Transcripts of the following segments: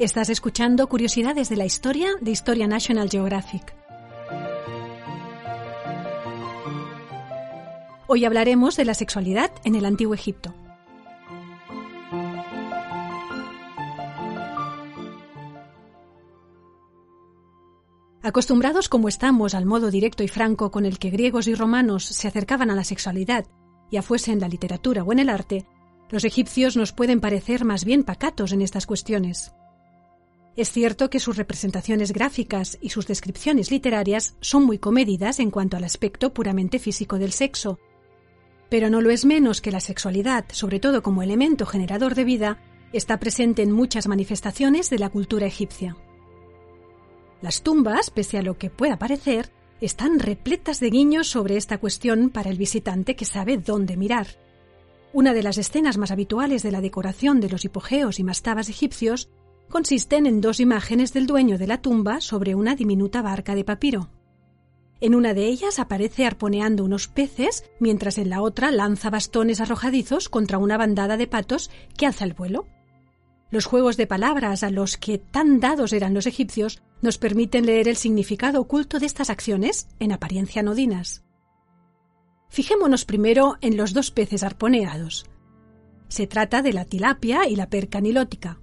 Estás escuchando Curiosidades de la Historia de Historia National Geographic. Hoy hablaremos de la sexualidad en el Antiguo Egipto. Acostumbrados como estamos al modo directo y franco con el que griegos y romanos se acercaban a la sexualidad, ya fuese en la literatura o en el arte, los egipcios nos pueden parecer más bien pacatos en estas cuestiones. Es cierto que sus representaciones gráficas y sus descripciones literarias son muy comedidas en cuanto al aspecto puramente físico del sexo, pero no lo es menos que la sexualidad, sobre todo como elemento generador de vida, está presente en muchas manifestaciones de la cultura egipcia. Las tumbas, pese a lo que pueda parecer, están repletas de guiños sobre esta cuestión para el visitante que sabe dónde mirar. Una de las escenas más habituales de la decoración de los hipogeos y mastabas egipcios consisten en dos imágenes del dueño de la tumba sobre una diminuta barca de papiro. En una de ellas aparece arponeando unos peces, mientras en la otra lanza bastones arrojadizos contra una bandada de patos que alza el vuelo. Los juegos de palabras a los que tan dados eran los egipcios nos permiten leer el significado oculto de estas acciones, en apariencia anodinas. Fijémonos primero en los dos peces arponeados. Se trata de la tilapia y la perca nilótica.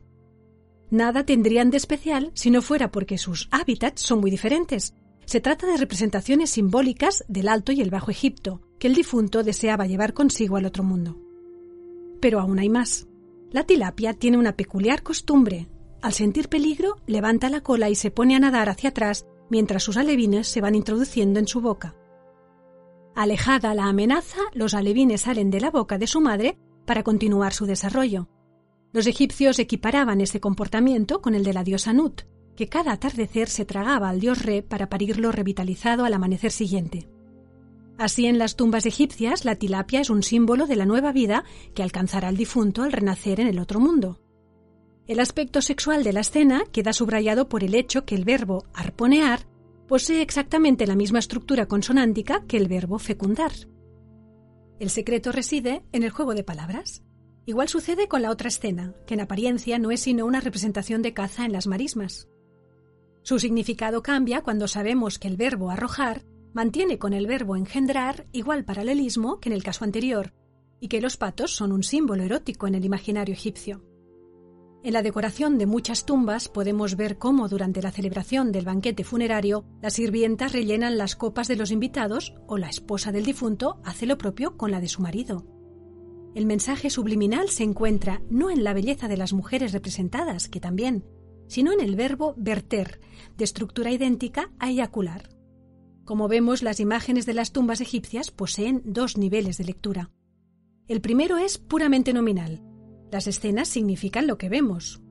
Nada tendrían de especial si no fuera porque sus hábitats son muy diferentes. Se trata de representaciones simbólicas del Alto y el Bajo Egipto, que el difunto deseaba llevar consigo al otro mundo. Pero aún hay más. La tilapia tiene una peculiar costumbre. Al sentir peligro, levanta la cola y se pone a nadar hacia atrás mientras sus alevines se van introduciendo en su boca. Alejada la amenaza, los alevines salen de la boca de su madre para continuar su desarrollo. Los egipcios equiparaban ese comportamiento con el de la diosa Nut, que cada atardecer se tragaba al dios Re para parirlo revitalizado al amanecer siguiente. Así en las tumbas egipcias la tilapia es un símbolo de la nueva vida que alcanzará el difunto al renacer en el otro mundo. El aspecto sexual de la escena queda subrayado por el hecho que el verbo arponear posee exactamente la misma estructura consonántica que el verbo fecundar. El secreto reside en el juego de palabras. Igual sucede con la otra escena, que en apariencia no es sino una representación de caza en las marismas. Su significado cambia cuando sabemos que el verbo arrojar mantiene con el verbo engendrar igual paralelismo que en el caso anterior, y que los patos son un símbolo erótico en el imaginario egipcio. En la decoración de muchas tumbas podemos ver cómo durante la celebración del banquete funerario las sirvientas rellenan las copas de los invitados o la esposa del difunto hace lo propio con la de su marido. El mensaje subliminal se encuentra no en la belleza de las mujeres representadas, que también, sino en el verbo verter, de estructura idéntica a eyacular. Como vemos, las imágenes de las tumbas egipcias poseen dos niveles de lectura. El primero es puramente nominal. Las escenas significan lo que vemos.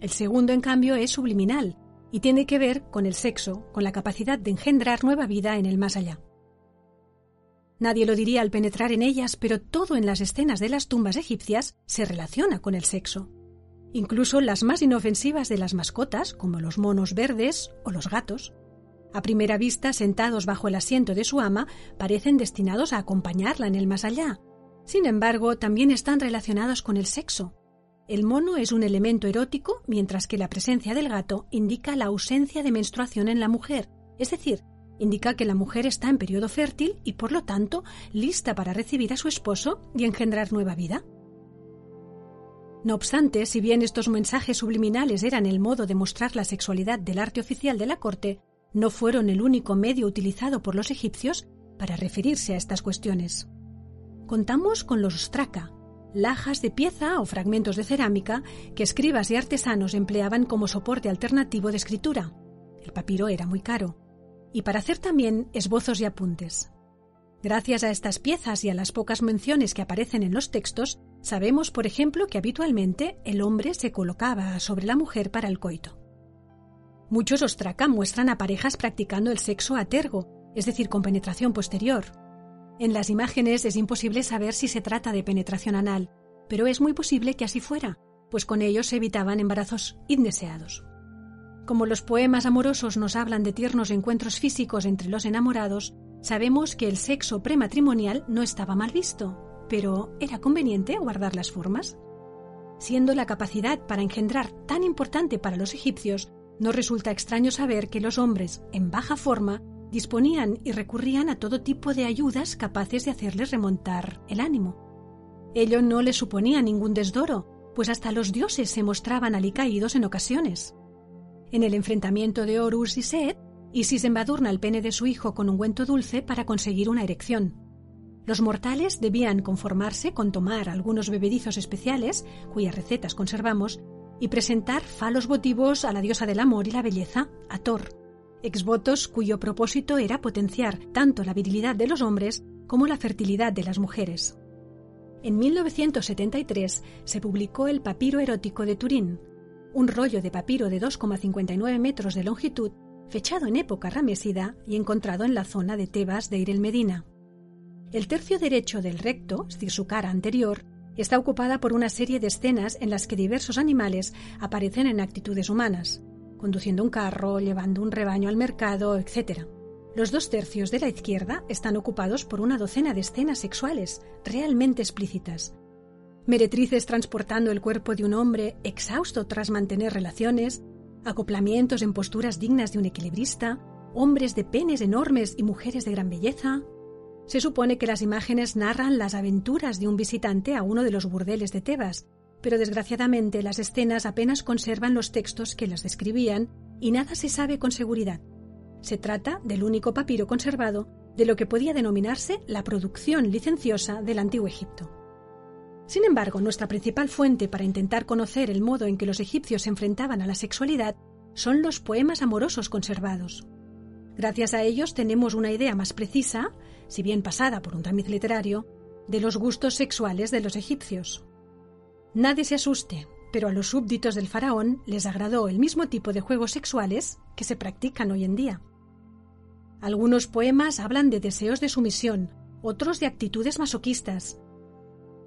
El segundo, en cambio, es subliminal y tiene que ver con el sexo, con la capacidad de engendrar nueva vida en el más allá. Nadie lo diría al penetrar en ellas, pero todo en las escenas de las tumbas egipcias se relaciona con el sexo. Incluso las más inofensivas de las mascotas, como los monos verdes o los gatos. A primera vista, sentados bajo el asiento de su ama, parecen destinados a acompañarla en el más allá. Sin embargo, también están relacionados con el sexo. El mono es un elemento erótico, mientras que la presencia del gato indica la ausencia de menstruación en la mujer, es decir, Indica que la mujer está en periodo fértil y por lo tanto lista para recibir a su esposo y engendrar nueva vida. No obstante, si bien estos mensajes subliminales eran el modo de mostrar la sexualidad del arte oficial de la corte, no fueron el único medio utilizado por los egipcios para referirse a estas cuestiones. Contamos con los ostraca, lajas de pieza o fragmentos de cerámica que escribas y artesanos empleaban como soporte alternativo de escritura. El papiro era muy caro y para hacer también esbozos y apuntes. Gracias a estas piezas y a las pocas menciones que aparecen en los textos, sabemos, por ejemplo, que habitualmente el hombre se colocaba sobre la mujer para el coito. Muchos ostraca muestran a parejas practicando el sexo a tergo, es decir, con penetración posterior. En las imágenes es imposible saber si se trata de penetración anal, pero es muy posible que así fuera, pues con ellos se evitaban embarazos indeseados. Como los poemas amorosos nos hablan de tiernos encuentros físicos entre los enamorados, sabemos que el sexo prematrimonial no estaba mal visto, pero ¿era conveniente guardar las formas? Siendo la capacidad para engendrar tan importante para los egipcios, no resulta extraño saber que los hombres, en baja forma, disponían y recurrían a todo tipo de ayudas capaces de hacerles remontar el ánimo. Ello no les suponía ningún desdoro, pues hasta los dioses se mostraban alicaídos en ocasiones. En el enfrentamiento de Horus y Set, Isis embadurna el pene de su hijo con ungüento dulce para conseguir una erección. Los mortales debían conformarse con tomar algunos bebedizos especiales, cuyas recetas conservamos, y presentar falos votivos a la diosa del amor y la belleza, a Thor, exvotos cuyo propósito era potenciar tanto la virilidad de los hombres como la fertilidad de las mujeres. En 1973 se publicó el Papiro erótico de Turín, un rollo de papiro de 2,59 metros de longitud, fechado en época ramesida y encontrado en la zona de Tebas de Irel Medina. El tercio derecho del recto, es decir, su cara anterior, está ocupada por una serie de escenas en las que diversos animales aparecen en actitudes humanas, conduciendo un carro, llevando un rebaño al mercado, etc. Los dos tercios de la izquierda están ocupados por una docena de escenas sexuales realmente explícitas. Meretrices transportando el cuerpo de un hombre exhausto tras mantener relaciones, acoplamientos en posturas dignas de un equilibrista, hombres de penes enormes y mujeres de gran belleza, se supone que las imágenes narran las aventuras de un visitante a uno de los burdeles de Tebas, pero desgraciadamente las escenas apenas conservan los textos que las describían y nada se sabe con seguridad. Se trata del único papiro conservado de lo que podía denominarse la producción licenciosa del antiguo Egipto. Sin embargo, nuestra principal fuente para intentar conocer el modo en que los egipcios se enfrentaban a la sexualidad son los poemas amorosos conservados. Gracias a ellos tenemos una idea más precisa, si bien pasada por un tamiz literario, de los gustos sexuales de los egipcios. Nadie se asuste, pero a los súbditos del faraón les agradó el mismo tipo de juegos sexuales que se practican hoy en día. Algunos poemas hablan de deseos de sumisión, otros de actitudes masoquistas.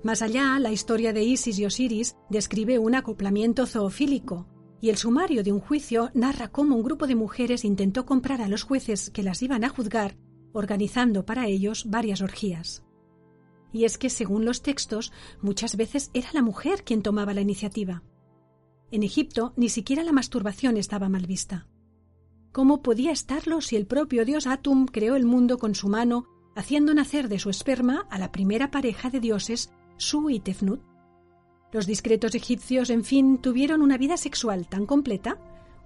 Más allá, la historia de Isis y Osiris describe un acoplamiento zoofílico, y el sumario de un juicio narra cómo un grupo de mujeres intentó comprar a los jueces que las iban a juzgar, organizando para ellos varias orgías. Y es que, según los textos, muchas veces era la mujer quien tomaba la iniciativa. En Egipto ni siquiera la masturbación estaba mal vista. ¿Cómo podía estarlo si el propio dios Atum creó el mundo con su mano, haciendo nacer de su esperma a la primera pareja de dioses, Su y Tefnut? Los discretos egipcios, en fin, tuvieron una vida sexual tan completa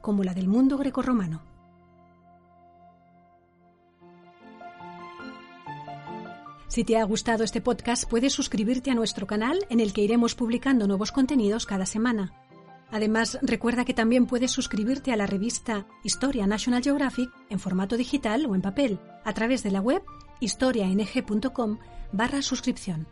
como la del mundo grecorromano. Si te ha gustado este podcast, puedes suscribirte a nuestro canal en el que iremos publicando nuevos contenidos cada semana. Además, recuerda que también puedes suscribirte a la revista Historia National Geographic en formato digital o en papel a través de la web historiang.com barra suscripción.